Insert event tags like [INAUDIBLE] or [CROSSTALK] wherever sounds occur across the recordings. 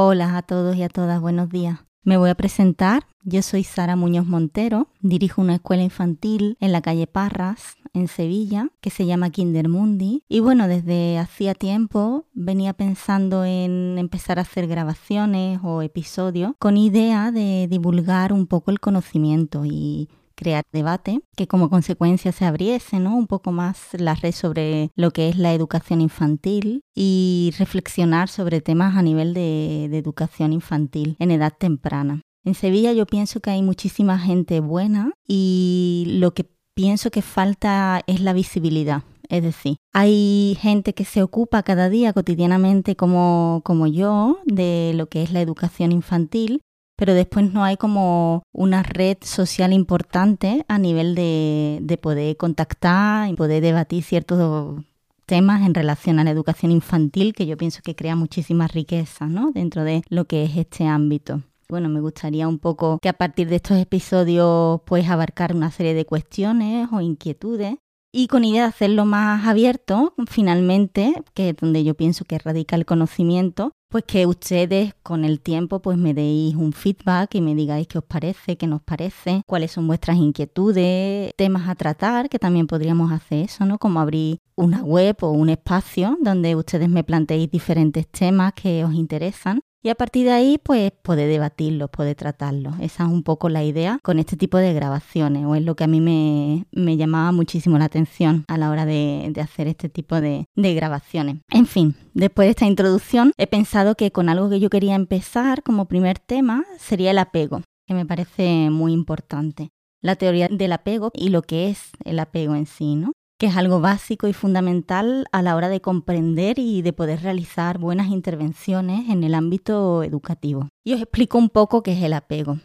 Hola a todos y a todas, buenos días. Me voy a presentar. Yo soy Sara Muñoz Montero, dirijo una escuela infantil en la calle Parras, en Sevilla, que se llama Kindermundi. Y bueno, desde hacía tiempo venía pensando en empezar a hacer grabaciones o episodios con idea de divulgar un poco el conocimiento y crear debate, que como consecuencia se abriese ¿no? un poco más la red sobre lo que es la educación infantil y reflexionar sobre temas a nivel de, educación infantil en edad temprana. En Sevilla yo pienso que hay muchísima gente buena y lo que pienso que falta es la visibilidad. Es decir, hay gente que se ocupa cada día cotidianamente como, como yo de lo que es la educación infantil, pero después no hay como una red social importante a nivel de, de poder contactar y poder debatir ciertos temas en relación a la educación infantil que yo pienso que crea muchísima riqueza ¿no? dentro de lo que es este ámbito. Bueno, me gustaría un poco que a partir de estos episodios pues abarcar una serie de cuestiones o inquietudes y con idea de hacerlo más abierto, finalmente, que es donde yo pienso que radica el conocimiento, pues que ustedes con el tiempo pues me deis un feedback y me digáis qué os parece, qué nos parece, cuáles son vuestras inquietudes, temas a tratar, que también podríamos hacer eso, ¿no? Como abrir una web o un espacio donde ustedes me planteéis diferentes temas que os interesan y a partir de ahí, pues puede debatirlo, puede tratarlo. Esa es un poco la idea con este tipo de grabaciones, o es lo que a mí me, llamaba muchísimo la atención a la hora de, hacer este tipo de, de grabaciones. En fin, después de esta introducción, he pensado que con algo que yo quería empezar como primer tema sería el apego, que me parece muy importante. La teoría del apego y lo que es el apego en sí, ¿no? Que es algo básico y fundamental a la hora de comprender y de poder realizar buenas intervenciones en el ámbito educativo. Y os explico un poco qué es el apego.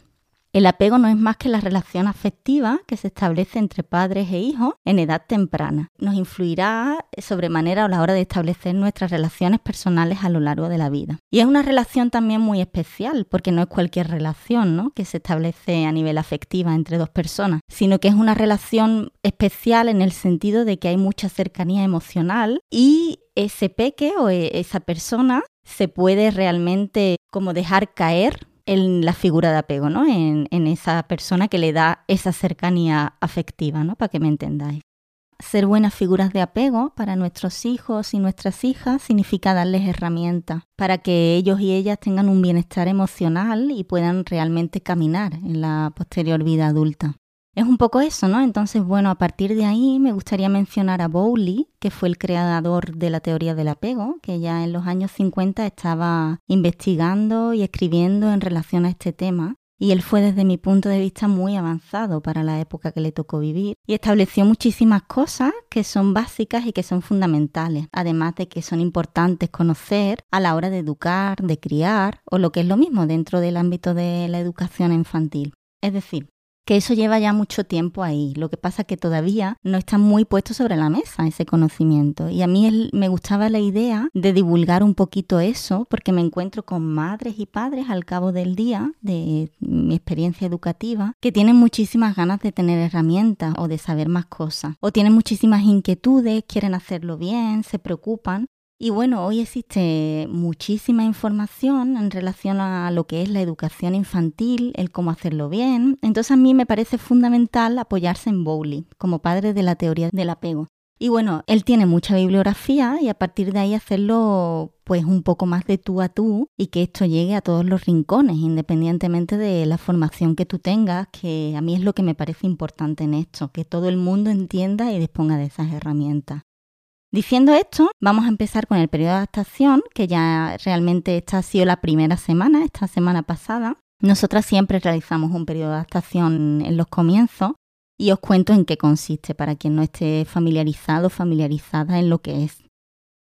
El apego no es más que la relación afectiva que se establece entre padres e hijos en edad temprana. Nos influirá sobremanera a la hora de establecer nuestras relaciones personales a lo largo de la vida. Y es una relación también muy especial, porque no es cualquier relación ¿no? que se establece a nivel afectiva entre dos personas, sino que es una relación especial en el sentido de que hay mucha cercanía emocional y ese peque o e-, esa persona se puede realmente como dejar caer en la figura de apego, ¿no? En, esa persona que le da esa cercanía afectiva, ¿no? Para que me entendáis. Ser buenas figuras de apego para nuestros hijos y nuestras hijas significa darles herramientas para que ellos y ellas tengan un bienestar emocional y puedan realmente caminar en la posterior vida adulta. Es un poco eso, ¿no? Entonces, bueno, a partir de ahí me gustaría mencionar a Bowley, que fue el creador de la teoría del apego, que ya en los años 50 estaba investigando y escribiendo en relación a este tema. Y él fue desde mi punto de vista muy avanzado para la época que le tocó vivir y estableció muchísimas cosas que son básicas y que son fundamentales, además de que son importantes conocer a la hora de educar, de criar o lo que es lo mismo dentro del ámbito de la educación infantil. Es decir, que eso lleva ya mucho tiempo ahí. Lo que pasa es que todavía no está muy puesto sobre la mesa ese conocimiento. Y a mí me gustaba la idea de divulgar un poquito eso, porque me encuentro con madres y padres al cabo del día de mi experiencia educativa que tienen muchísimas ganas de tener herramientas o de saber más cosas. O tienen muchísimas inquietudes, quieren hacerlo bien, se preocupan, y bueno, hoy existe muchísima información en relación a lo que es la educación infantil, el cómo hacerlo bien. Entonces a mí me parece fundamental apoyarse en Bowley como padre de la teoría del apego. Y bueno, él tiene mucha bibliografía y a partir de ahí hacerlo pues un poco más de tú a tú y que esto llegue a todos los rincones, independientemente de la formación que tú tengas, que a mí es lo que me parece importante en esto, que todo el mundo entienda y disponga de esas herramientas. Diciendo esto, vamos a empezar con el periodo de adaptación, que ya realmente esta ha sido la primera semana, esta semana pasada. Nosotras siempre realizamos un periodo de adaptación en los comienzos y os cuento en qué consiste para quien no esté familiarizado o familiarizada en lo que es.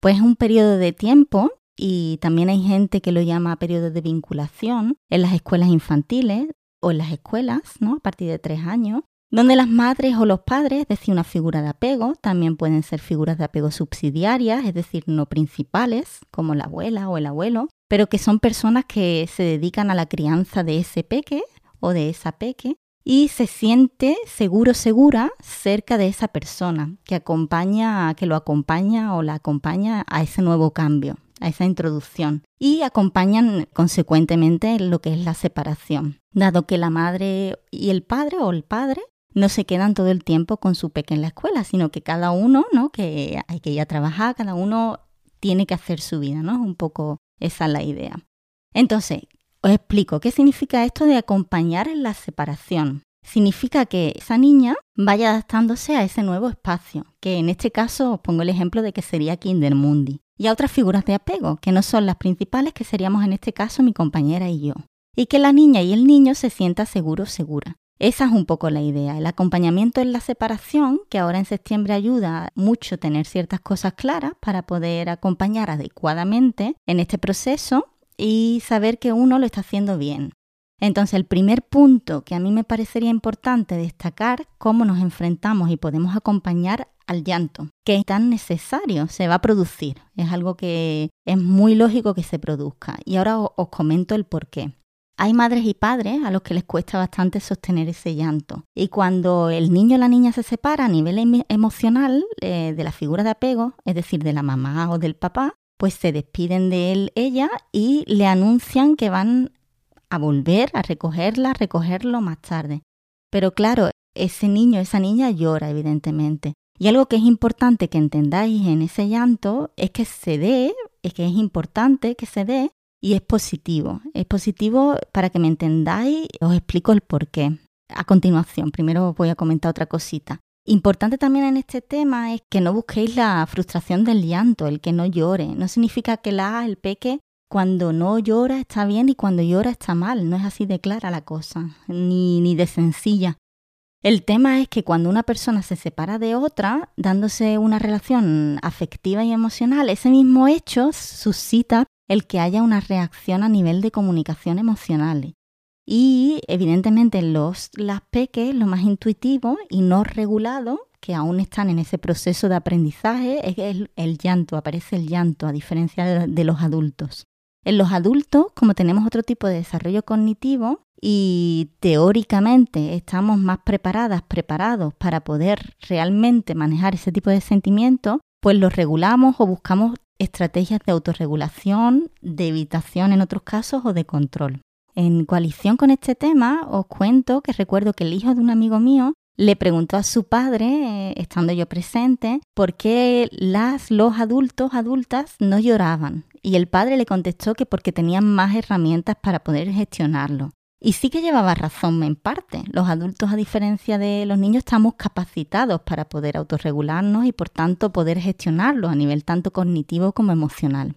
Pues es un periodo de tiempo y también hay gente que lo llama periodo de vinculación en las escuelas infantiles o en las escuelas, ¿no? A partir de tres años, donde las madres o los padres, es decir, una figura de apego, también pueden ser figuras de apego subsidiarias, es decir, no principales, como la abuela o el abuelo, pero que son personas que se dedican a la crianza de ese peque o de esa peque y se siente seguro, segura cerca de esa persona que acompaña, que lo acompaña o la acompaña a ese nuevo cambio a esa introducción. Y acompañan consecuentemente lo que es la separación, dado que la madre y el padre o el padre no se quedan todo el tiempo con su peque en la escuela, sino que cada uno, ¿no? Que hay que ir a trabajar, cada uno tiene que hacer su vida, ¿no? Un poco esa es la idea. Entonces, os explico qué significa esto de acompañar en la separación. Significa que esa niña vaya adaptándose a ese nuevo espacio, que en este caso os pongo el ejemplo de que sería Kindermundi, y a otras figuras de apego, que no son las principales, que seríamos en este caso mi compañera y yo. Y que la niña y el niño se sienta seguro segura. Esa es un poco la idea. El acompañamiento en la separación, que ahora en septiembre ayuda mucho tener ciertas cosas claras para poder acompañar adecuadamente en este proceso y saber que uno lo está haciendo bien. Entonces, el primer punto que a mí me parecería importante destacar, cómo nos enfrentamos y podemos acompañar al llanto, que es tan necesario, se va a producir. Es algo que es muy lógico que se produzca. Y ahora os comento el por qué. Hay madres y padres a los que les cuesta bastante sostener ese llanto. Y cuando el niño o la niña se separa a nivel em-, emocional eh, de la figura de apego, es decir, de la mamá o del papá, pues se despiden de él, ella, y le anuncian que van a volver a recogerla, a recogerlo más tarde. Pero claro, ese niño, esa niña llora, evidentemente. Y algo que es importante que entendáis en ese llanto es que se dé, es que es importante que se dé y es positivo. Es positivo para que me entendáis, os explico el por qué. A continuación, primero voy a comentar otra cosita. Importante también en este tema es que no busquéis la frustración del llanto, el que no llore. No significa que la, el peque, cuando no llora está bien y cuando llora está mal. No es así de clara la cosa, ni, ni de sencilla. El tema es que cuando una persona se separa de otra, dándose una relación afectiva y emocional, ese mismo hecho suscita el que haya una reacción a nivel de comunicación emocional. Y evidentemente los las peques, lo más intuitivo y no regulado, que aún están en ese proceso de aprendizaje, es el, el llanto, aparece el llanto, a diferencia de, de los adultos. En los adultos, como tenemos otro tipo de desarrollo cognitivo y teóricamente estamos más preparadas, preparados para poder realmente manejar ese tipo de sentimientos, pues los regulamos o buscamos estrategias de autorregulación, de evitación en otros casos o de control. En coalición con este tema os cuento que recuerdo que el hijo de un amigo mío le preguntó a su padre, eh, estando yo presente, por qué las, los adultos, adultas no lloraban. Y el padre le contestó que porque tenían más herramientas para poder gestionarlo. Y sí que llevaba razón en parte. Los adultos, a diferencia de los niños, estamos capacitados para poder autorregularnos y por tanto poder gestionarlo a nivel tanto cognitivo como emocional.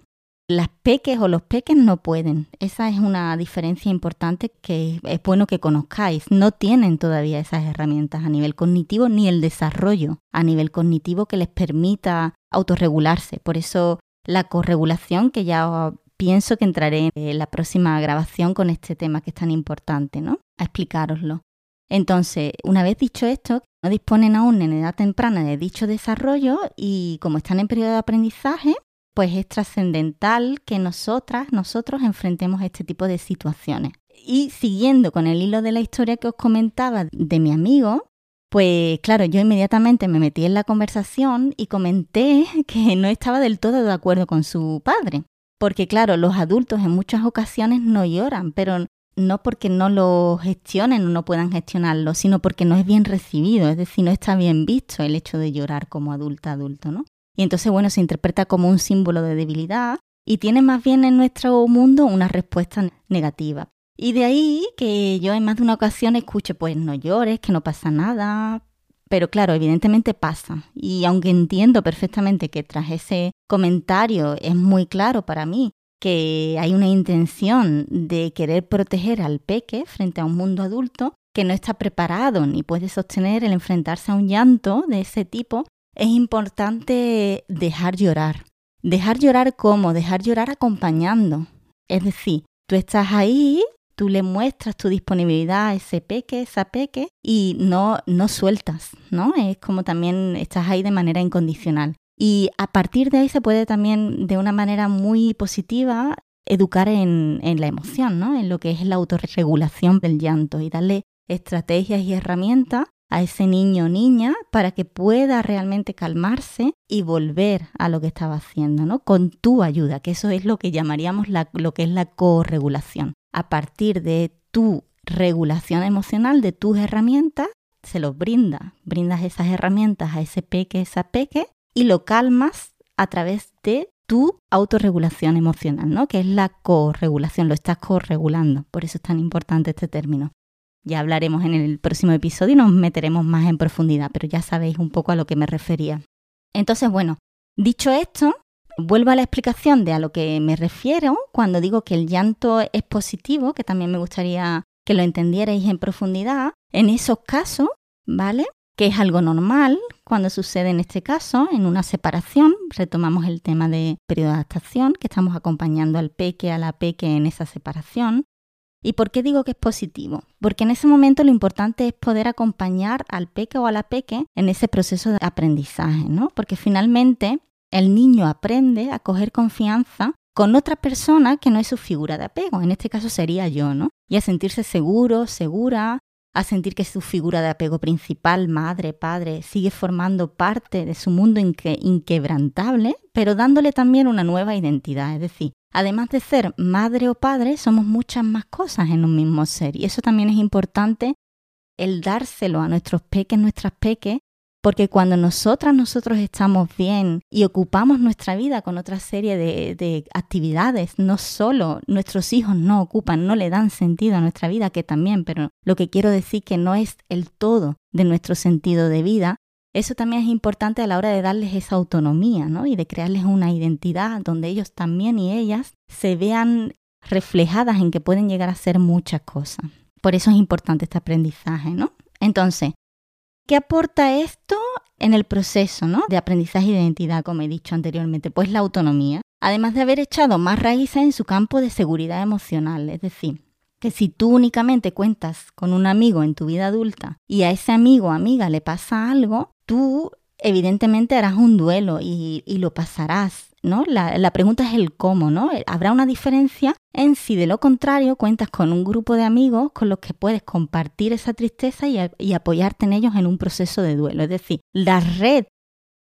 Las peques o los peques no pueden. Esa es una diferencia importante que es bueno que conozcáis. No tienen todavía esas herramientas a nivel cognitivo ni el desarrollo a nivel cognitivo que les permita autorregularse. Por eso la corregulación, que ya pienso que entraré en la próxima grabación con este tema que es tan importante, ¿no? A explicároslo. Entonces, una vez dicho esto, no disponen aún en edad temprana de dicho desarrollo y como están en periodo de aprendizaje, pues es trascendental que nosotras, nosotros enfrentemos este tipo de situaciones. Y siguiendo con el hilo de la historia que os comentaba de mi amigo, pues claro, yo inmediatamente me metí en la conversación y comenté [LAUGHS] que no estaba del todo de acuerdo con su padre. Porque claro, los adultos en muchas ocasiones no lloran, pero no porque no lo gestionen o no puedan gestionarlo, sino porque no es bien recibido, es decir, no está bien visto el hecho de llorar como adulta adulto, ¿no? Y entonces, bueno, se interpreta como un símbolo de debilidad y tiene más bien en nuestro mundo una respuesta negativa. Y de ahí que yo en más de una ocasión escucho, pues no llores, que no pasa nada, pero claro, evidentemente pasa. Y aunque entiendo perfectamente que tras ese comentario es muy claro para mí que hay una intención de querer proteger al peque frente a un mundo adulto que no está preparado ni puede sostener el enfrentarse a un llanto de ese tipo, es importante dejar llorar. Dejar llorar cómo? Dejar llorar acompañando. Es decir, tú estás ahí tú le muestras tu disponibilidad a ese peque, esa peque, y no, no sueltas, ¿no? Es como también estás ahí de manera incondicional. Y a partir de ahí se puede también, de una manera muy positiva, educar en, la emoción, ¿no? En lo que es la autorregulación del llanto y darle estrategias y herramientas a ese niño o niña para que pueda realmente calmarse y volver a lo que estaba haciendo, ¿no? Con tu ayuda, que eso es lo que llamaríamos lo que es la corregulación. A partir de tu regulación emocional, de tus herramientas, se los brinda, brindas esas herramientas a ese peque, esa peque, y lo calmas a través de tu autorregulación emocional, ¿no? Que es la corregulación, lo estás corregulando, por eso es tan importante este término. Ya hablaremos en el próximo episodio y nos meteremos más en profundidad, pero ya sabéis un poco a lo que me refería. Entonces, bueno, dicho esto, vuelvo a la explicación de a lo que me refiero cuando digo que el llanto es positivo, que también me gustaría que lo entendierais en profundidad. En esos casos, ¿vale? Que es algo normal cuando sucede en este caso, en una separación. Retomamos el tema de periodo de adaptación, que estamos acompañando al peque, a la peque en esa separación. ¿Y por qué digo que es positivo? Porque en ese momento lo importante es poder acompañar al peque o a la peque en ese proceso de aprendizaje, ¿no? Porque finalmente el niño aprende a coger confianza con otra persona que no es su figura de apego, en este caso sería yo, ¿no? Y a sentirse seguro, segura, a sentir que su figura de apego principal, madre, padre, sigue formando parte de su mundo inquebrantable, pero dándole también una nueva identidad, es decir, Además de ser madre o padre, somos muchas más cosas en un mismo ser. Y eso también es importante el dárselo a nuestros peques, nuestras peques, porque cuando nosotras, nosotros estamos bien y ocupamos nuestra vida con otra serie de, de, actividades, no solo nuestros hijos no ocupan, no le dan sentido a nuestra vida, que también, pero lo que quiero decir que no es el todo de nuestro sentido de vida, eso también es importante a la hora de darles esa autonomía, ¿no? Y de crearles una identidad donde ellos también y ellas se vean reflejadas en que pueden llegar a ser muchas cosas. Por eso es importante este aprendizaje, ¿no? Entonces, ¿qué aporta esto en el proceso ¿no? de aprendizaje de identidad, como he dicho anteriormente? Pues la autonomía, además de haber echado más raíces en su campo de seguridad emocional, es decir, que si tú únicamente cuentas con un amigo en tu vida adulta y a ese amigo o amiga le pasa algo, tú evidentemente harás un duelo y, lo pasarás, ¿no? La, pregunta es el cómo, ¿no? Habrá una diferencia en si de lo contrario cuentas con un grupo de amigos con los que puedes compartir esa tristeza y, y apoyarte en ellos en un proceso de duelo. Es decir, la red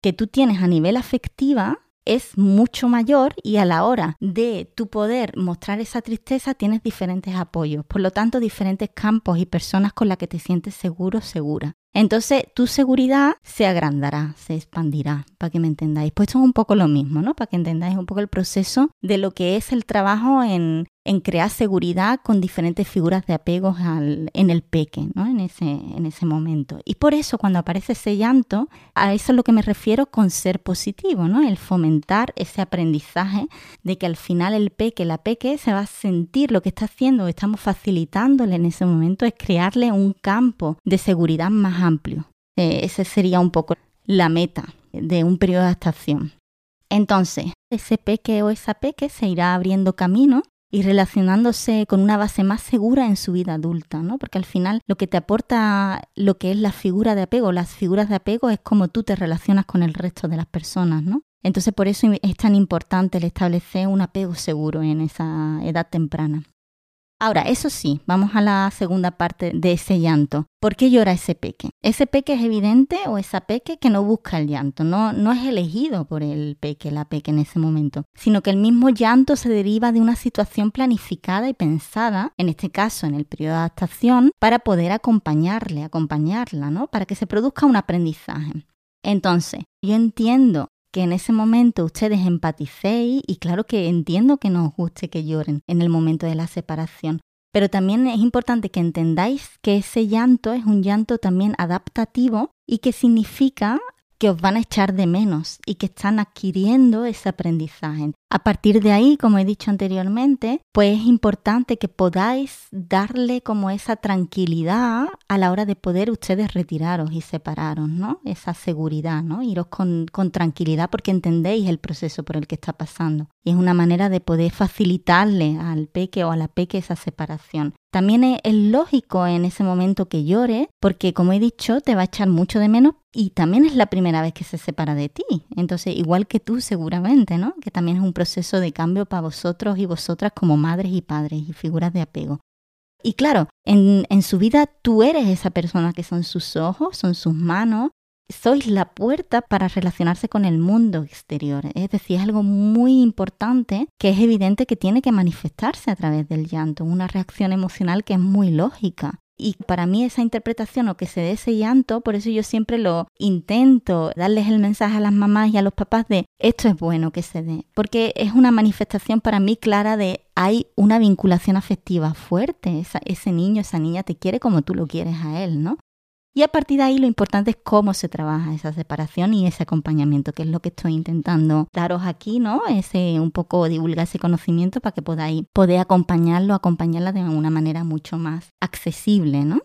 que tú tienes a nivel afectiva es mucho mayor y a la hora de tu poder mostrar esa tristeza tienes diferentes apoyos, por lo tanto diferentes campos y personas con las que te sientes seguro, segura. Entonces tu seguridad se agrandará, se expandirá, para que me entendáis. Pues esto es un poco lo mismo, ¿no? Para que entendáis un poco el proceso de lo que es el trabajo en, en crear seguridad con diferentes figuras de apegos en el peque, ¿no? En ese, en ese momento. Y por eso cuando aparece ese llanto, a eso es lo que me refiero con ser positivo, ¿no? El fomentar ese aprendizaje de que al final el peque, la peque, se va a sentir lo que está haciendo, estamos facilitándole en ese momento, es crearle un campo de seguridad más amplio. Eh, ese sería un poco la meta de un periodo de adaptación. Entonces, ese peque o esa peque se irá abriendo camino y relacionándose con una base más segura en su vida adulta, ¿no? Porque al final lo que te aporta lo que es la figura de apego, las figuras de apego es cómo tú te relacionas con el resto de las personas, ¿no? Entonces por eso es tan importante el establecer un apego seguro en esa edad temprana. Ahora, eso sí, vamos a la segunda parte de ese llanto. ¿Por qué llora ese peque? Ese peque es evidente o esa peque que no busca el llanto, no, no es elegido por el peque, la peque en ese momento, sino que el mismo llanto se deriva de una situación planificada y pensada, en este caso en el periodo de adaptación, para poder acompañarle, acompañarla, ¿no? Para que se produzca un aprendizaje. Entonces, yo entiendo que en ese momento ustedes empaticéis y claro que entiendo que no os guste que lloren en el momento de la separación, pero también es importante que entendáis que ese llanto es un llanto también adaptativo y que significa que os van a echar de menos y que están adquiriendo ese aprendizaje. A partir de ahí, como he dicho anteriormente, pues es importante que podáis darle como esa tranquilidad a la hora de poder ustedes retiraros y separaros, ¿no? Esa seguridad, ¿no? Iros con, tranquilidad porque entendéis el proceso por el que está pasando. Y es una manera de poder facilitarle al peque o a la peque esa separación. También es, lógico en ese momento que llore, porque como he dicho, te va a echar mucho de menos y también es la primera vez que se separa de ti. Entonces, igual que tú seguramente, ¿no? Que también es un proceso de cambio para vosotros y vosotras como madres y padres y figuras de apego. Y claro, en, en su vida tú eres esa persona que son sus ojos, son sus manos, sois la puerta para relacionarse con el mundo exterior. Es decir, es algo muy importante que es evidente que tiene que manifestarse a través del llanto, una reacción emocional que es muy lógica. Y para mí esa interpretación o que se dé ese llanto, por eso yo siempre lo intento darles el mensaje a las mamás y a los papás de esto es bueno que se dé, porque es una manifestación para mí clara de hay una vinculación afectiva fuerte, ese niño, esa niña te quiere como tú lo quieres a él, ¿no? Y a partir de ahí lo importante es cómo se trabaja esa separación y ese acompañamiento, que es lo que estoy intentando daros aquí, ¿no? Ese un poco divulgar ese conocimiento para que podáis poder acompañarlo, acompañarla de una manera mucho más accesible, ¿no?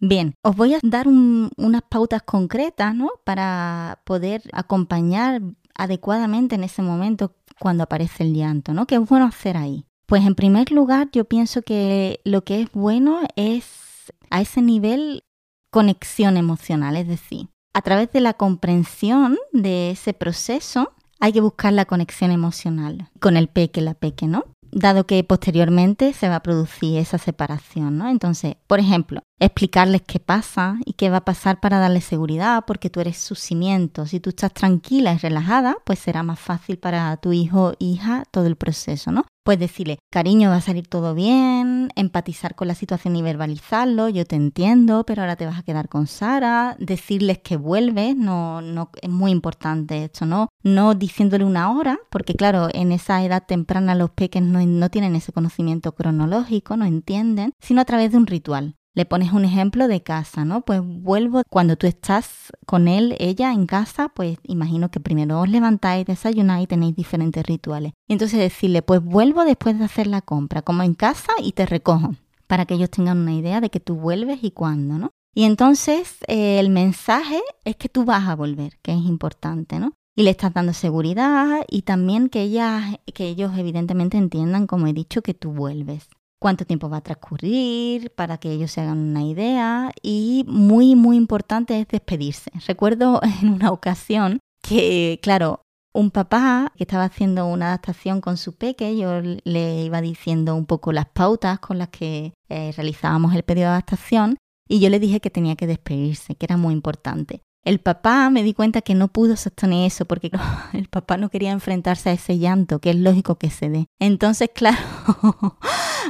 Bien, os voy a dar unas pautas concretas, ¿no? Para poder acompañar adecuadamente en ese momento cuando aparece el llanto, ¿no? ¿Qué es bueno hacer ahí? Pues en primer lugar, yo pienso que lo que es bueno es a ese nivel conexión emocional, es decir, a través de la comprensión de ese proceso hay que buscar la conexión emocional con el peque, la peque, ¿no? Dado que posteriormente se va a producir esa separación, ¿no? Entonces, por ejemplo, explicarles qué pasa y qué va a pasar para darle seguridad, porque tú eres su cimiento. Si tú estás tranquila y relajada, pues será más fácil para tu hijo o hija todo el proceso, ¿no? Pues decirle, cariño, va a salir todo bien, empatizar con la situación y verbalizarlo, yo te entiendo, pero ahora te vas a quedar con Sara, decirles que vuelves, no, no, es muy importante esto, ¿no? No diciéndole una hora, porque claro, en esa edad temprana los peques no, no tienen ese conocimiento cronológico, no entienden, sino a través de un ritual. Le pones un ejemplo de casa, ¿no? Pues vuelvo cuando tú estás con él, ella en casa, pues imagino que primero os levantáis, desayunáis y tenéis diferentes rituales. Y entonces decirle, pues vuelvo después de hacer la compra, como en casa y te recojo, para que ellos tengan una idea de que tú vuelves y cuándo, ¿no? Y entonces eh, el mensaje es que tú vas a volver, que es importante, ¿no? Y le estás dando seguridad y también que, ella, que ellos evidentemente entiendan, como he dicho, que tú vuelves cuánto tiempo va a transcurrir para que ellos se hagan una idea y muy muy importante es despedirse. Recuerdo [LAUGHS] en una ocasión que, claro, un papá que estaba haciendo una adaptación con su peque, yo le iba diciendo un poco las pautas con las que eh, realizábamos el pedido de adaptación y yo le dije que tenía que despedirse, que era muy importante. El papá me di cuenta que no pudo sostener eso porque [LAUGHS] el papá no quería enfrentarse a ese llanto, que es lógico que se dé. Entonces, [LAUGHS] claro,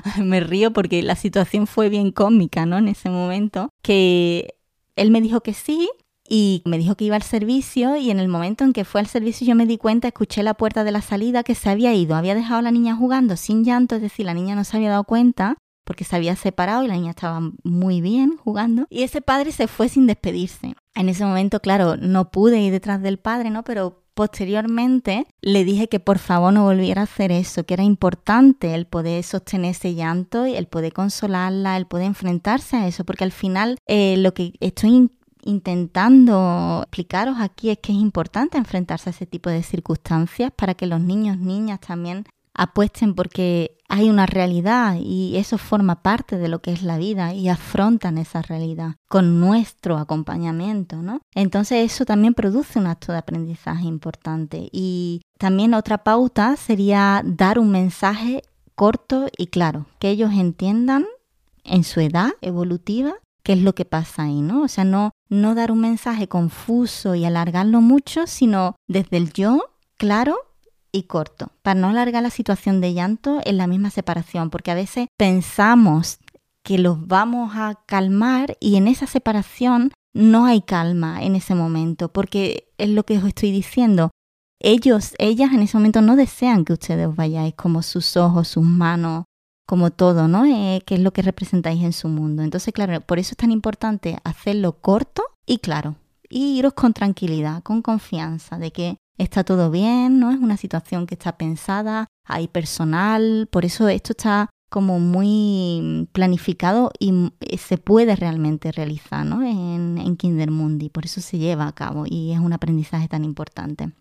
[LAUGHS] me río porque la situación fue bien cómica, ¿no? En ese momento, que él me dijo que sí, y me dijo que iba al servicio y en el momento en que fue al servicio yo me di cuenta, escuché la puerta de la salida que se había ido, había dejado a la niña jugando sin llanto, es decir, la niña no se había dado cuenta porque se había separado y la niña estaba muy bien jugando y ese padre se fue sin despedirse. En ese momento, claro, no pude ir detrás del padre, ¿no? Pero posteriormente le dije que por favor no volviera a hacer eso, que era importante el poder sostener ese llanto y el poder consolarla, el poder enfrentarse a eso, porque al final eh, lo que estoy intentando explicaros aquí es que es importante enfrentarse a ese tipo de circunstancias para que los niños, niñas también apuesten porque hay una realidad y eso forma parte de lo que es la vida y afrontan esa realidad con nuestro acompañamiento, ¿no? Entonces eso también produce un acto de aprendizaje importante y también otra pauta sería dar un mensaje corto y claro, que ellos entiendan en su edad evolutiva qué es lo que pasa ahí, ¿no? O sea, no, no dar un mensaje confuso y alargarlo mucho, sino desde el yo, claro, y corto, para no alargar la situación de llanto en la misma separación, porque a veces pensamos que los vamos a calmar y en esa separación no hay calma en ese momento, porque es lo que os estoy diciendo. Ellos, ellas en ese momento no desean que ustedes vayáis como sus ojos, sus manos, como todo, ¿no? Eh, que es lo que representáis en su mundo. Entonces, claro, por eso es tan importante hacerlo corto y claro, y iros con tranquilidad, con confianza de que está todo bien, ¿no? Es una situación que está pensada, hay personal, por eso esto está como muy planificado y se puede realmente realizar ¿no? en, en Kindermundi, por eso se lleva a cabo y es un aprendizaje tan importante.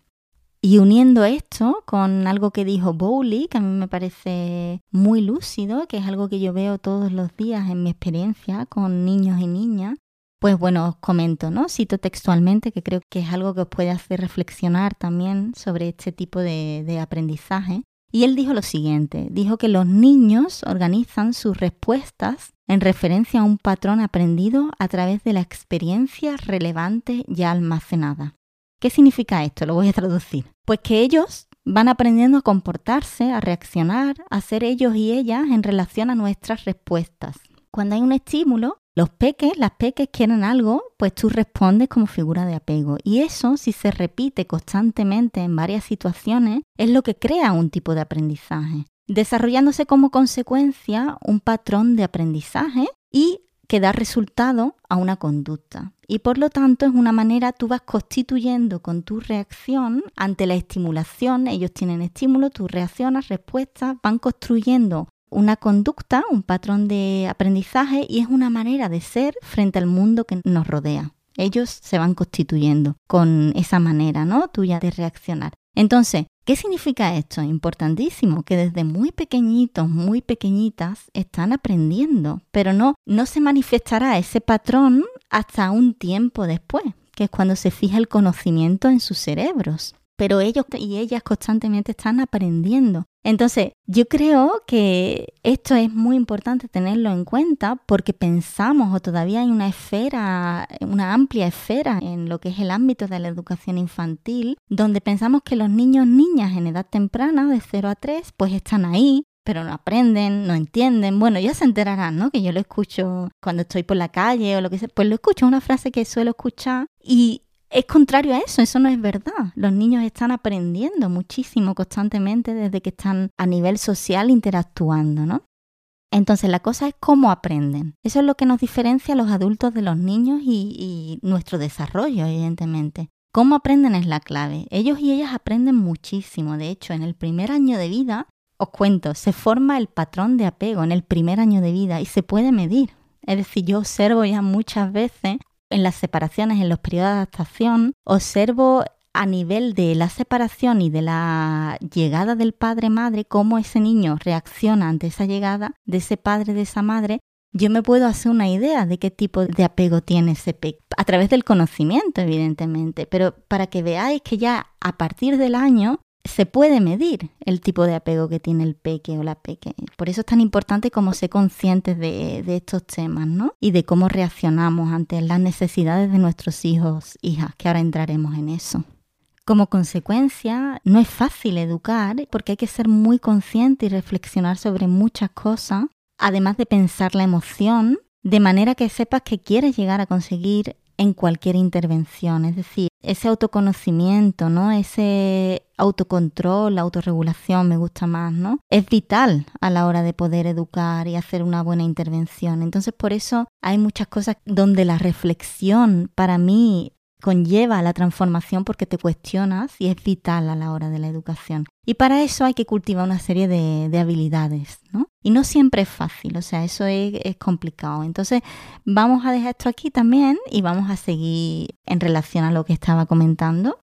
Y uniendo esto con algo que dijo Bowley, que a mí me parece muy lúcido, que es algo que yo veo todos los días en mi experiencia con niños y niñas, pues bueno, os comento, ¿no? Cito textualmente, que creo que es algo que os puede hacer reflexionar también sobre este tipo de, de aprendizaje. Y él dijo lo siguiente, dijo que los niños organizan sus respuestas en referencia a un patrón aprendido a través de la experiencia relevante ya almacenada. ¿Qué significa esto? Lo voy a traducir. Pues que ellos van aprendiendo a comportarse, a reaccionar, a ser ellos y ellas en relación a nuestras respuestas. Cuando hay un estímulo, los peques, las peques quieren algo, pues tú respondes como figura de apego. Y eso, si se repite constantemente en varias situaciones, es lo que crea un tipo de aprendizaje, desarrollándose como consecuencia un patrón de aprendizaje y que da resultado a una conducta. Y por lo tanto es una manera, tú vas constituyendo con tu reacción ante la estimulación, ellos tienen estímulo, tú reaccionas, respuestas, van construyendo una conducta, un patrón de aprendizaje y es una manera de ser frente al mundo que nos rodea. Ellos se van constituyendo con esa manera, ¿no? Tuya de reaccionar. Entonces, ¿qué significa esto? Importantísimo, que desde muy pequeñitos, muy pequeñitas, están aprendiendo, pero no, no se manifestará ese patrón hasta un tiempo después, que es cuando se fija el conocimiento en sus cerebros pero ellos y ellas constantemente están aprendiendo. Entonces, yo creo que esto es muy importante tenerlo en cuenta porque pensamos o todavía hay una esfera, una amplia esfera en lo que es el ámbito de la educación infantil, donde pensamos que los niños, niñas en edad temprana, de 0 a 3, pues están ahí, pero no aprenden, no entienden. Bueno, ya se enterarán, ¿no? Que yo lo escucho cuando estoy por la calle o lo que sea. Pues lo escucho, una frase que suelo escuchar y es contrario a eso, eso no es verdad. Los niños están aprendiendo muchísimo constantemente desde que están a nivel social interactuando, ¿no? Entonces la cosa es cómo aprenden. Eso es lo que nos diferencia a los adultos de los niños y, y nuestro desarrollo, evidentemente. Cómo aprenden es la clave. Ellos y ellas aprenden muchísimo. De hecho, en el primer año de vida, os cuento, se forma el patrón de apego en el primer año de vida y se puede medir. Es decir, yo observo ya muchas veces en las separaciones, en los periodos de adaptación, observo a nivel de la separación y de la llegada del padre-madre, cómo ese niño reacciona ante esa llegada de ese padre, de esa madre, yo me puedo hacer una idea de qué tipo de apego tiene ese peque, a través del conocimiento, evidentemente, pero para que veáis que ya a partir del año se puede medir el tipo de apego que tiene el peque o la peque. Por eso es tan importante como ser conscientes de, de, estos temas, ¿no? Y de cómo reaccionamos ante las necesidades de nuestros hijos, hijas, que ahora entraremos en eso. Como consecuencia, no es fácil educar porque hay que ser muy consciente y reflexionar sobre muchas cosas, además de pensar la emoción, de manera que sepas que quieres llegar a conseguir en cualquier intervención. Es decir, ese autoconocimiento, ¿no? Ese autocontrol, la autorregulación me gusta más, ¿no? Es vital a la hora de poder educar y hacer una buena intervención. Entonces, por eso hay muchas cosas donde la reflexión para mí conlleva la transformación porque te cuestionas y es vital a la hora de la educación. Y para eso hay que cultivar una serie de, de habilidades, ¿no? Y no siempre es fácil, o sea, eso es, es, complicado. Entonces, vamos a dejar esto aquí también y vamos a seguir en relación a lo que estaba comentando.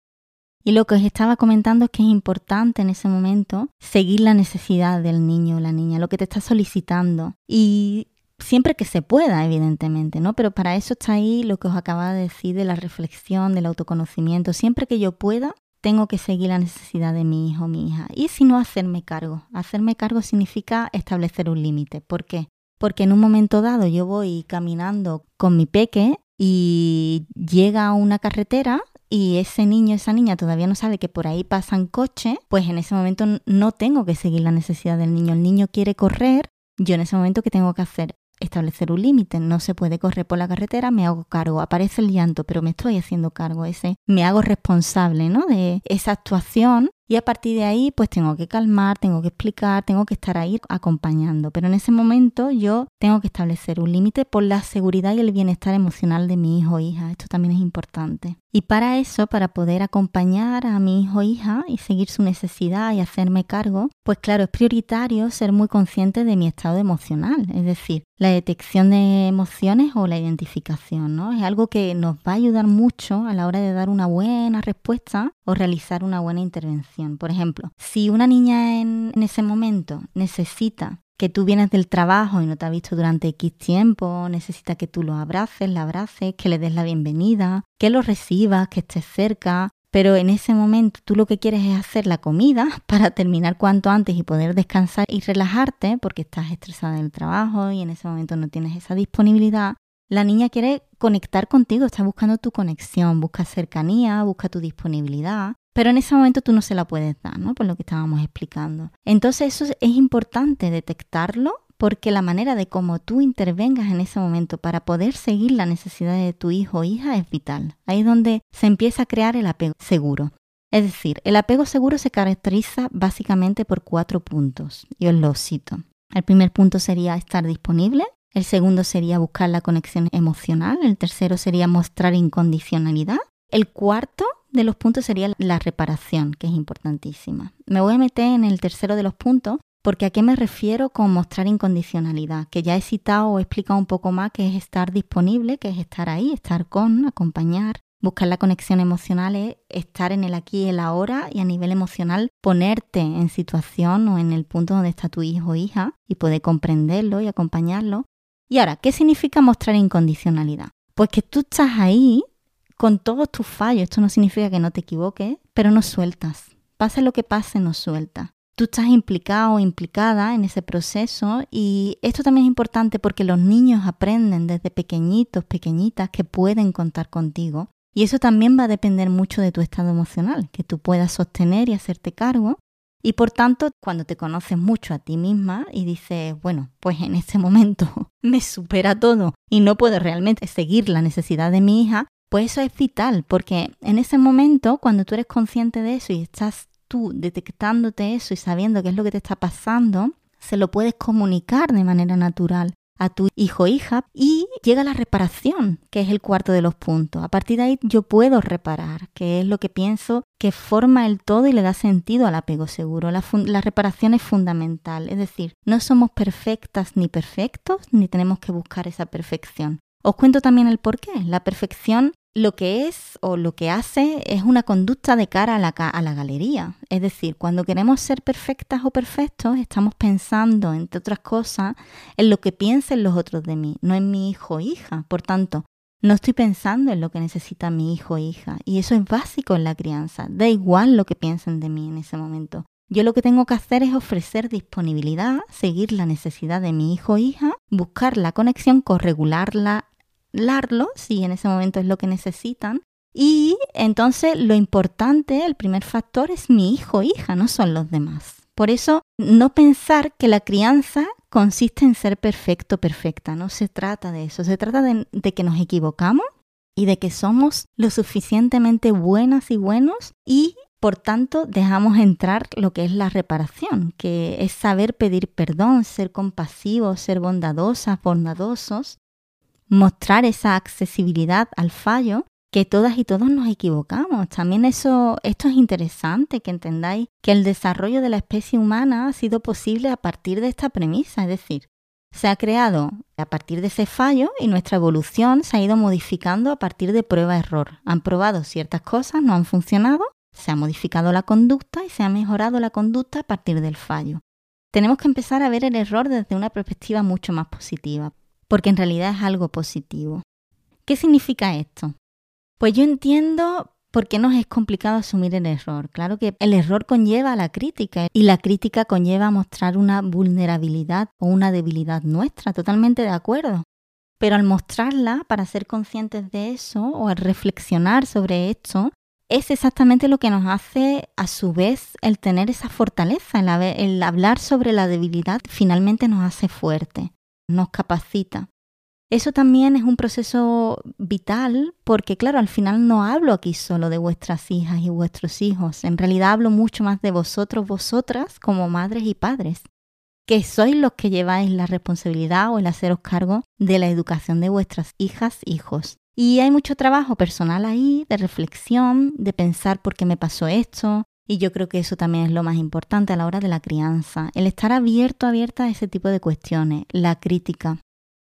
Y lo que os estaba comentando es que es importante en ese momento seguir la necesidad del niño o la niña, lo que te está solicitando. Y siempre que se pueda, evidentemente, ¿no? Pero para eso está ahí lo que os acaba de decir de la reflexión, del autoconocimiento. Siempre que yo pueda, tengo que seguir la necesidad de mi hijo o mi hija. Y si no, hacerme cargo. Hacerme cargo significa establecer un límite. ¿Por qué? Porque en un momento dado yo voy caminando con mi peque y llega a una carretera y ese niño, esa niña todavía no sabe que por ahí pasan coches, pues en ese momento no tengo que seguir la necesidad del niño. El niño quiere correr, yo en ese momento, ¿qué tengo que hacer? Establecer un límite. No se puede correr por la carretera, me hago cargo. Aparece el llanto, pero me estoy haciendo cargo. Ese me hago responsable, ¿no? De esa actuación y a partir de ahí, pues tengo que calmar, tengo que explicar, tengo que estar ahí acompañando. Pero en ese momento yo tengo que establecer un límite por la seguridad y el bienestar emocional de mi hijo o hija. Esto también es importante. Y para eso, para poder acompañar a mi hijo o hija y seguir su necesidad y hacerme cargo, pues claro, es prioritario ser muy consciente de mi estado emocional. Es decir, la detección de emociones o la identificación, ¿no? Es algo que nos va a ayudar mucho a la hora de dar una buena respuesta o realizar una buena intervención. Por ejemplo, si una niña en, ese momento necesita que tú vienes del trabajo y no te ha visto durante X tiempo, necesita que tú lo abraces, la abraces, que le des la bienvenida, que lo recibas, que estés cerca, pero en ese momento tú lo que quieres es hacer la comida [LAUGHS] para terminar cuanto antes y poder descansar y relajarte porque estás estresada en el trabajo y en ese momento no tienes esa disponibilidad, la niña quiere conectar contigo, está buscando tu conexión, busca cercanía, busca tu disponibilidad, pero en ese momento tú no se la puedes dar, ¿no? Por lo que estábamos explicando. Entonces eso es importante detectarlo porque la manera de cómo tú intervengas en ese momento para poder seguir la necesidad de tu hijo o hija es vital. Ahí es donde se empieza a crear el apego seguro. Es decir, el apego seguro se caracteriza básicamente por cuatro puntos, y os lo cito. El primer punto sería estar disponible, el segundo sería buscar la conexión emocional, el tercero sería mostrar incondicionalidad, el cuarto de los puntos sería la reparación, que es importantísima. Me voy a meter en el tercero de los puntos porque a qué me refiero con mostrar incondicionalidad, que ya he citado o he explicado un poco más que es estar disponible, que es estar ahí, estar con, acompañar. Buscar la conexión emocional es estar en el aquí y el ahora y a nivel emocional ponerte en situación o en el punto donde está tu hijo o hija y poder comprenderlo y acompañarlo. Y ahora, ¿qué significa mostrar incondicionalidad? Pues que tú estás ahí con todos tus fallos. Esto no significa que no te equivoques, pero no sueltas. Pase lo que pase, no sueltas tú estás implicado o implicada en ese proceso y esto también es importante porque los niños aprenden desde pequeñitos, pequeñitas que pueden contar contigo y eso también va a depender mucho de tu estado emocional, que tú puedas sostener y hacerte cargo y por tanto, cuando te conoces mucho a ti misma y dices, bueno, pues en este momento [LAUGHS] me supera todo y no puedo realmente seguir la necesidad de mi hija, pues eso es vital, porque en ese momento, cuando tú eres consciente de eso y estás tú detectándote eso y sabiendo qué es lo que te está pasando, se lo puedes comunicar de manera natural a tu hijo o hija y llega la reparación, que es el cuarto de los puntos. A partir de ahí yo puedo reparar, que es lo que pienso que forma el todo y le da sentido al apego seguro. La, la reparación es fundamental, es decir, no somos perfectas ni perfectos, ni tenemos que buscar esa perfección. Os cuento también el por qué. La perfección lo que es o lo que hace es una conducta de cara a la, a la galería. Es decir, cuando queremos ser perfectas o perfectos, estamos pensando, entre otras cosas, en lo que piensen los otros de mí, no en mi hijo o hija. Por tanto, no estoy pensando en lo que necesita mi hijo o hija. Y eso es básico en la crianza. Da igual lo que piensen de mí en ese momento. Yo lo que tengo que hacer es ofrecer disponibilidad, seguir la necesidad de mi hijo o hija, buscar la conexión, corregularla, Larlo, si en ese momento es lo que necesitan. Y entonces lo importante, el primer factor es mi hijo o hija, no son los demás. Por eso, no pensar que la crianza consiste en ser perfecto, perfecta. No se trata de eso. Se trata de, de que nos equivocamos y de que somos lo suficientemente buenas y buenos y por tanto, dejamos entrar lo que es la reparación, que es saber pedir perdón, ser compasivos, ser bondadosas, bondadosos mostrar esa accesibilidad al fallo que todas y todos nos equivocamos. También eso, esto es interesante que entendáis que el desarrollo de la especie humana ha sido posible a partir de esta premisa, es decir, se ha creado a partir de ese fallo y nuestra evolución se ha ido modificando a partir de prueba-error. Han probado ciertas cosas, no han funcionado, se ha modificado la conducta y se ha mejorado la conducta a partir del fallo. Tenemos que empezar a ver el error desde una perspectiva mucho más positiva porque en realidad es algo positivo. ¿Qué significa esto? Pues yo entiendo por qué nos es complicado asumir el error. Claro que el error conlleva la crítica y la crítica conlleva mostrar una vulnerabilidad o una debilidad nuestra, totalmente de acuerdo. Pero al mostrarla, para ser conscientes de eso o al reflexionar sobre esto, es exactamente lo que nos hace a su vez el tener esa fortaleza, el, hablar sobre la debilidad finalmente nos hace fuerte nos capacita. Eso también es un proceso vital porque, claro, al final no hablo aquí solo de vuestras hijas y vuestros hijos, en realidad hablo mucho más de vosotros, vosotras, como madres y padres, que sois los que lleváis la responsabilidad o el haceros cargo de la educación de vuestras hijas, hijos. Y hay mucho trabajo personal ahí, de reflexión, de pensar por qué me pasó esto, y yo creo que eso también es lo más importante a la hora de la crianza, el estar abierto, abierta a ese tipo de cuestiones, la crítica.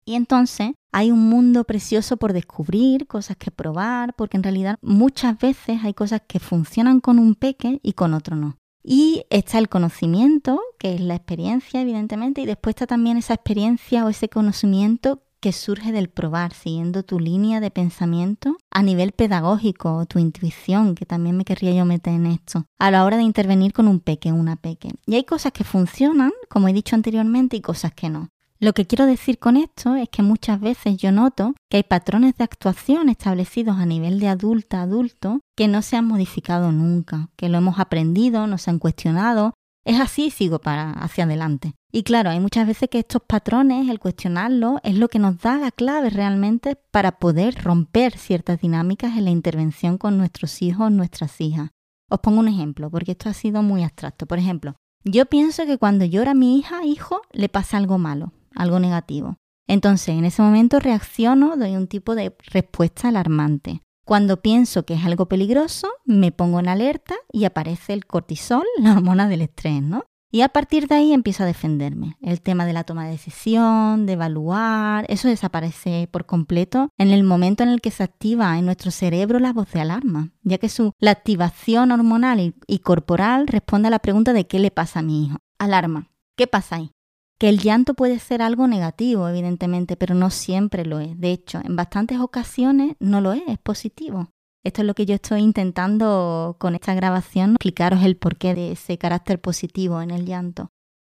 Y entonces hay un mundo precioso por descubrir, cosas que probar, porque en realidad muchas veces hay cosas que funcionan con un peque y con otro no. Y está el conocimiento, que es la experiencia, evidentemente, y después está también esa experiencia o ese conocimiento que surge del probar, siguiendo tu línea de pensamiento a nivel pedagógico, tu intuición, que también me querría yo meter en esto, a la hora de intervenir con un peque, una peque. Y hay cosas que funcionan, como he dicho anteriormente, y cosas que no. Lo que quiero decir con esto es que muchas veces yo noto que hay patrones de actuación establecidos a nivel de adulta adulto que no se han modificado nunca, que lo hemos aprendido, no se han cuestionado. Es así sigo para hacia adelante. Y claro, hay muchas veces que estos patrones, el cuestionarlos, es lo que nos da la clave realmente para poder romper ciertas dinámicas en la intervención con nuestros hijos, nuestras hijas. Os pongo un ejemplo, porque esto ha sido muy abstracto. Por ejemplo, yo pienso que cuando llora mi hija, hijo, le pasa algo malo algo negativo. Entonces, en ese momento reacciono, doy un tipo de respuesta alarmante. Cuando pienso que es algo peligroso, me pongo en alerta y aparece el cortisol, [LAUGHS] la hormona del estrés, ¿no? Y a partir de ahí empiezo a defenderme. El tema de la toma de decisión, de evaluar, eso desaparece por completo en el momento en el que se activa en nuestro cerebro la voz de alarma, ya que su, la activación hormonal y, y corporal responde a la pregunta de qué le pasa a mi hijo. Alarma. ¿Qué pasa ahí? Que el llanto puede ser algo negativo, evidentemente, pero no siempre lo es. De hecho, en bastantes ocasiones no lo es, es positivo. Esto es lo que yo estoy intentando con esta grabación, explicaros el porqué de ese carácter positivo en el llanto.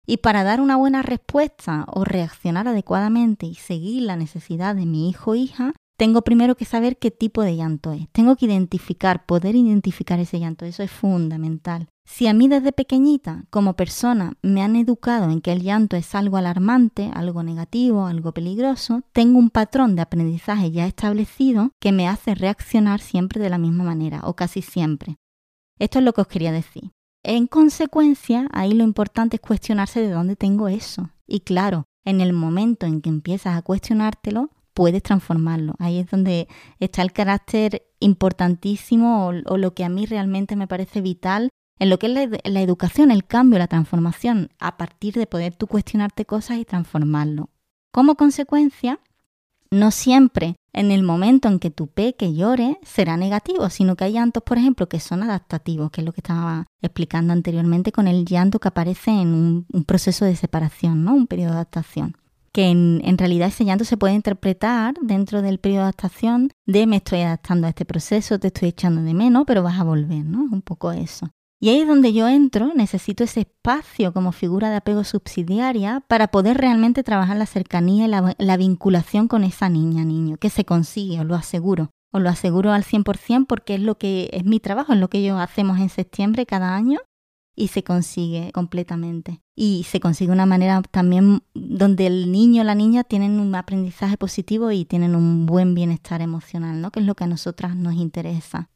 Y para dar una buena respuesta o reaccionar adecuadamente y seguir la necesidad de mi hijo o hija, tengo primero que saber qué tipo de llanto es. Tengo que identificar, poder identificar ese llanto. Eso es fundamental. Si a mí desde pequeñita, como persona, me han educado en que el llanto es algo alarmante, algo negativo, algo peligroso, tengo un patrón de aprendizaje ya establecido que me hace reaccionar siempre de la misma manera, o casi siempre. Esto es lo que os quería decir. En consecuencia, ahí lo importante es cuestionarse de dónde tengo eso. Y claro, en el momento en que empiezas a cuestionártelo, puedes transformarlo. Ahí es donde está el carácter importantísimo o, lo que a mí realmente me parece vital en lo que es la, educación, el cambio, la transformación, a partir de poder tú cuestionarte cosas y transformarlo. Como consecuencia, no siempre en el momento en que tu peque llore será negativo, sino que hay llantos, por ejemplo, que son adaptativos, que es lo que estaba explicando anteriormente con el llanto que aparece en un, proceso de separación, ¿no? Un periodo de adaptación que en, realidad ese llanto se puede interpretar dentro del periodo de adaptación de me estoy adaptando a este proceso, te estoy echando de menos, pero vas a volver, ¿no? Un poco eso. Y ahí es donde yo entro, necesito ese espacio como figura de apego subsidiaria para poder realmente trabajar la cercanía y la, la vinculación con esa niña, niño, que se consigue, os lo aseguro. Os lo aseguro al 100% porque es lo que es mi trabajo, es lo que ellos hacemos en septiembre cada año y se consigue completamente. Y se consigue una manera también donde el niño o la niña tienen un aprendizaje positivo y tienen un buen bienestar emocional, ¿no? Que es lo que a nosotras nos interesa.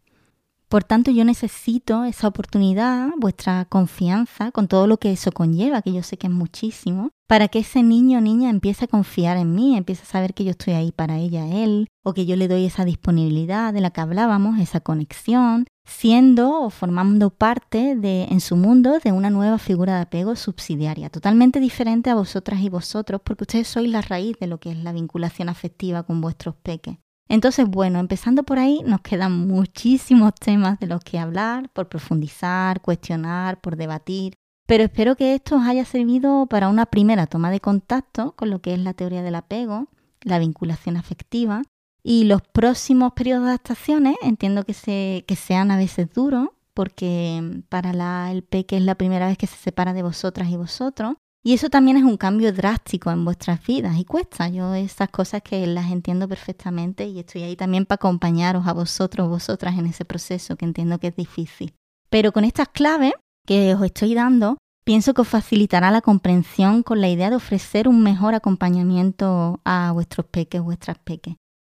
Por tanto, yo necesito esa oportunidad, vuestra confianza, con todo lo que eso conlleva, que yo sé que es muchísimo, para que ese niño o niña empiece a confiar en mí, empiece a saber que yo estoy ahí para ella, él, o que yo le doy esa disponibilidad de la que hablábamos, esa conexión, siendo o formando parte de, en su mundo de una nueva figura de apego subsidiaria, totalmente diferente a vosotras y vosotros, porque ustedes sois la raíz de lo que es la vinculación afectiva con vuestros peques. Entonces, bueno, empezando por ahí, nos quedan muchísimos [LAUGHS] temas de los que hablar, por profundizar, cuestionar, por debatir, pero espero que esto os haya servido para una primera toma de contacto con lo que es la teoría del apego, la vinculación afectiva, y los próximos periodos de adaptaciones. Entiendo que, se, que sean a veces duros, porque para la, el peque es la primera vez que se separa de vosotras y vosotros, y eso también es un cambio drástico en vuestras vidas y cuesta. Yo esas cosas que las entiendo perfectamente y estoy ahí también para acompañaros a vosotros, vosotras en ese proceso que entiendo que es difícil. Pero con estas claves que os estoy dando, pienso que os facilitará la comprensión con la idea de ofrecer un mejor acompañamiento a vuestros peques, vuestras peques.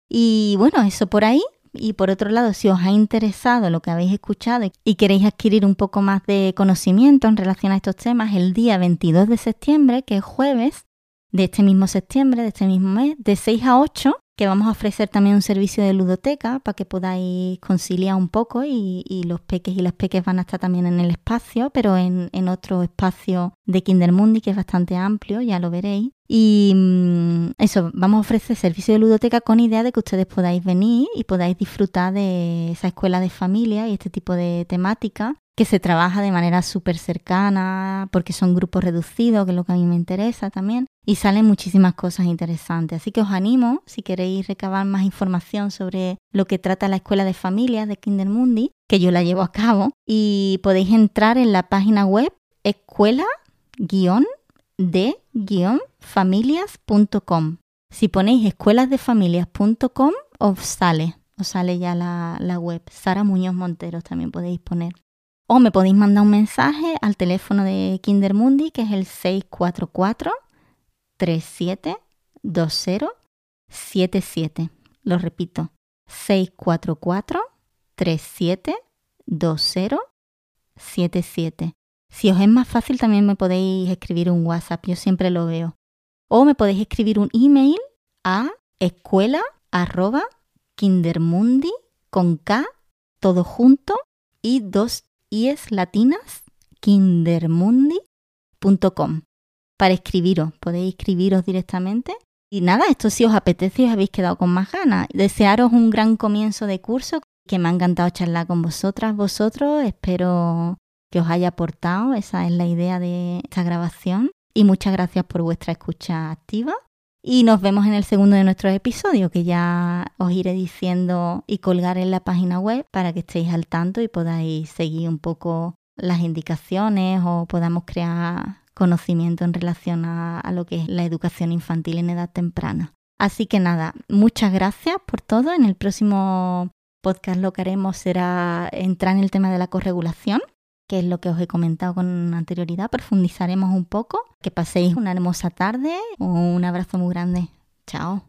Y bueno, eso por ahí. Y por otro lado, si os ha interesado lo que habéis escuchado y queréis adquirir un poco más de conocimiento en relación a estos temas, el día 22 de septiembre, que es jueves de este mismo septiembre, de este mismo mes, de 6 a 8, que vamos a ofrecer también un servicio de ludoteca para que podáis conciliar un poco y, los peques y las peques van a estar también en el espacio, pero en, otro espacio de Kindermundi que es bastante amplio, ya lo veréis. Y mm, eso, vamos a ofrecer servicio de ludoteca con idea de que ustedes podáis venir y podáis disfrutar de esa escuela de familia y este tipo de temática que se trabaja de manera súper cercana porque son grupos reducidos, que es lo que a mí me interesa también, y salen muchísimas cosas interesantes. Así que os animo, si queréis recabar más información sobre lo que trata la escuela de familias de Kindermundi, que yo la llevo a cabo, y podéis entrar en la página web escuela-de-familias.com. Si ponéis escuelasdefamilias.com os sale, os sale ya la, la web. Sara Muñoz Monteros también podéis poner. O me podéis mandar un mensaje al teléfono de Kindermundi, que es el 644 372077. Lo repito, 644 372077. Si os es más fácil, también me podéis escribir un WhatsApp, yo siempre lo veo. O me podéis escribir un email a escuela arroba kindermundi con K, todo junto, y dos es latinas, kindermundi.com. Para escribiros, podéis escribiros directamente. Y nada, esto si os apetece y os habéis quedado con más ganas. Desearos un gran comienzo de curso, que me ha encantado charlar con vosotras, vosotros. Espero que os haya aportado, esa es la idea de esta grabación. Y muchas gracias por vuestra escucha activa. Y nos vemos en el segundo de nuestros episodios, que ya os iré diciendo y colgar en la página web para que estéis al tanto y podáis seguir un poco las indicaciones o podamos crear conocimiento en relación a, lo que es la educación infantil en edad temprana. Así que nada, muchas gracias por todo. En el próximo podcast lo que haremos será entrar en el tema de la corregulación que es lo que os he comentado con anterioridad. Profundizaremos un poco. Que paséis una hermosa tarde. Un abrazo muy grande. Chao.